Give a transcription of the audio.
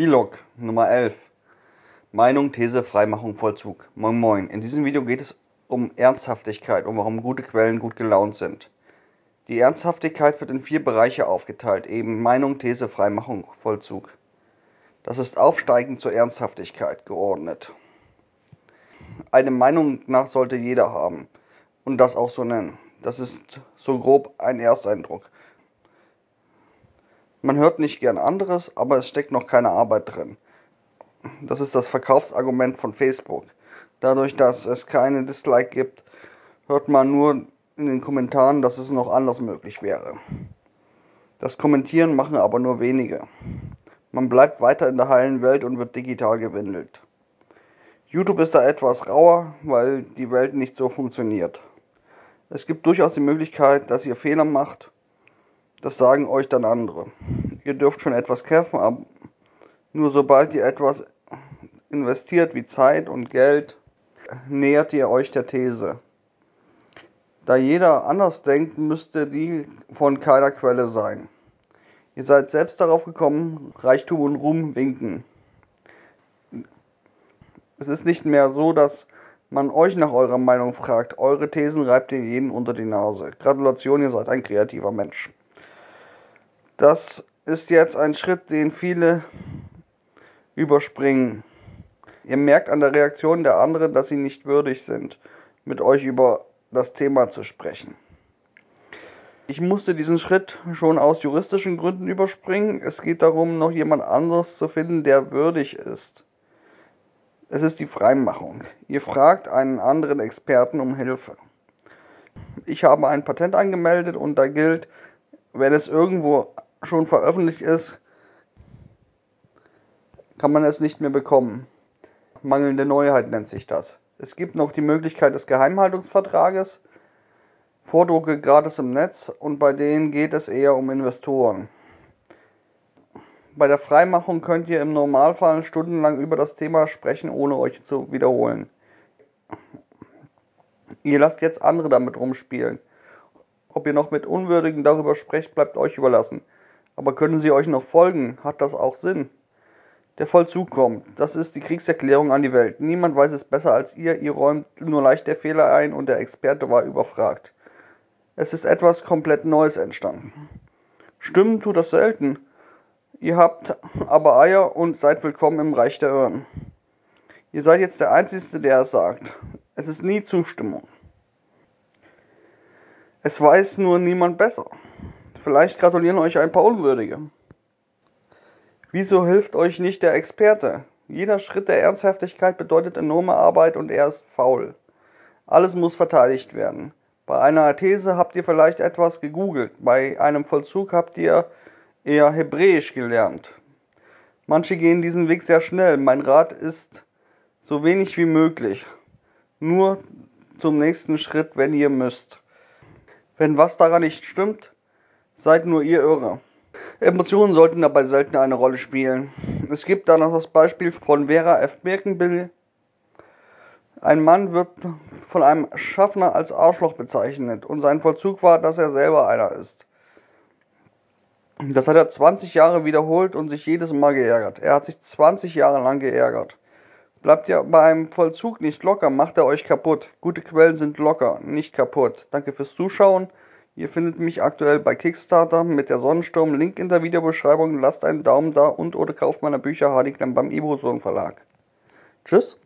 Vlog Nummer 11. Meinung, These, Freimachung, Vollzug. Moin Moin. In diesem Video geht es um Ernsthaftigkeit und warum gute Quellen gut gelaunt sind. Die Ernsthaftigkeit wird in vier Bereiche aufgeteilt, eben Meinung, These, Freimachung, Vollzug. Das ist aufsteigend zur Ernsthaftigkeit geordnet. Eine Meinung nach sollte jeder haben und das auch so nennen. Das ist so grob ein Ersteindruck. Man hört nicht gern anderes, aber es steckt noch keine Arbeit drin. Das ist das Verkaufsargument von Facebook. Dadurch, dass es keine Dislike gibt, hört man nur in den Kommentaren, dass es noch anders möglich wäre. Das Kommentieren machen aber nur wenige. Man bleibt weiter in der heilen Welt und wird digital gewindelt. YouTube ist da etwas rauer, weil die Welt nicht so funktioniert. Es gibt durchaus die Möglichkeit, dass ihr Fehler macht. Das sagen euch dann andere. Ihr dürft schon etwas kämpfen, aber nur sobald ihr etwas investiert wie Zeit und Geld, nähert ihr euch der These. Da jeder anders denkt, müsste die von keiner Quelle sein. Ihr seid selbst darauf gekommen, Reichtum und Ruhm winken. Es ist nicht mehr so, dass man euch nach eurer Meinung fragt. Eure Thesen reibt ihr jeden unter die Nase. Gratulation, ihr seid ein kreativer Mensch. Das ist jetzt ein Schritt, den viele überspringen. Ihr merkt an der Reaktion der anderen, dass sie nicht würdig sind, mit euch über das Thema zu sprechen. Ich musste diesen Schritt schon aus juristischen Gründen überspringen. Es geht darum, noch jemand anderes zu finden, der würdig ist. Es ist die Freimachung. Ihr fragt einen anderen Experten um Hilfe. Ich habe ein Patent angemeldet und da gilt, wenn es irgendwo schon veröffentlicht ist, kann man es nicht mehr bekommen. Mangelnde Neuheit nennt sich das. Es gibt noch die Möglichkeit des Geheimhaltungsvertrages, Vordrucke gratis im Netz und bei denen geht es eher um Investoren. Bei der Freimachung könnt ihr im Normalfall stundenlang über das Thema sprechen, ohne euch zu wiederholen. Ihr lasst jetzt andere damit rumspielen. Ob ihr noch mit Unwürdigen darüber sprecht, bleibt euch überlassen. Aber können sie euch noch folgen? Hat das auch Sinn? Der Vollzug kommt. Das ist die Kriegserklärung an die Welt. Niemand weiß es besser als ihr. Ihr räumt nur leicht der Fehler ein und der Experte war überfragt. Es ist etwas komplett Neues entstanden. Stimmen tut das selten. Ihr habt aber Eier und seid willkommen im Reich der Irren. Ihr seid jetzt der Einzige, der es sagt. Es ist nie Zustimmung. Es weiß nur niemand besser. Vielleicht gratulieren euch ein paar Unwürdige. Wieso hilft euch nicht der Experte? Jeder Schritt der Ernsthaftigkeit bedeutet enorme Arbeit und er ist faul. Alles muss verteidigt werden. Bei einer These habt ihr vielleicht etwas gegoogelt, bei einem Vollzug habt ihr eher Hebräisch gelernt. Manche gehen diesen Weg sehr schnell. Mein Rat ist so wenig wie möglich. Nur zum nächsten Schritt, wenn ihr müsst. Wenn was daran nicht stimmt, seid nur ihr irre. Emotionen sollten dabei selten eine Rolle spielen. Es gibt da noch das Beispiel von Vera F. Birkenbill. Ein Mann wird von einem Schaffner als Arschloch bezeichnet und sein Vollzug war, dass er selber einer ist. Das hat er 20 Jahre wiederholt und sich jedes Mal geärgert. Er hat sich 20 Jahre lang geärgert. Bleibt ihr bei einem Vollzug nicht locker, macht er euch kaputt. Gute Quellen sind locker, nicht kaputt. Danke fürs Zuschauen. Ihr findet mich aktuell bei Kickstarter mit der Sonnensturm. Link in der Videobeschreibung. Lasst einen Daumen da und oder kauft meine Bücher Hardy beim Iboson Verlag. Tschüss.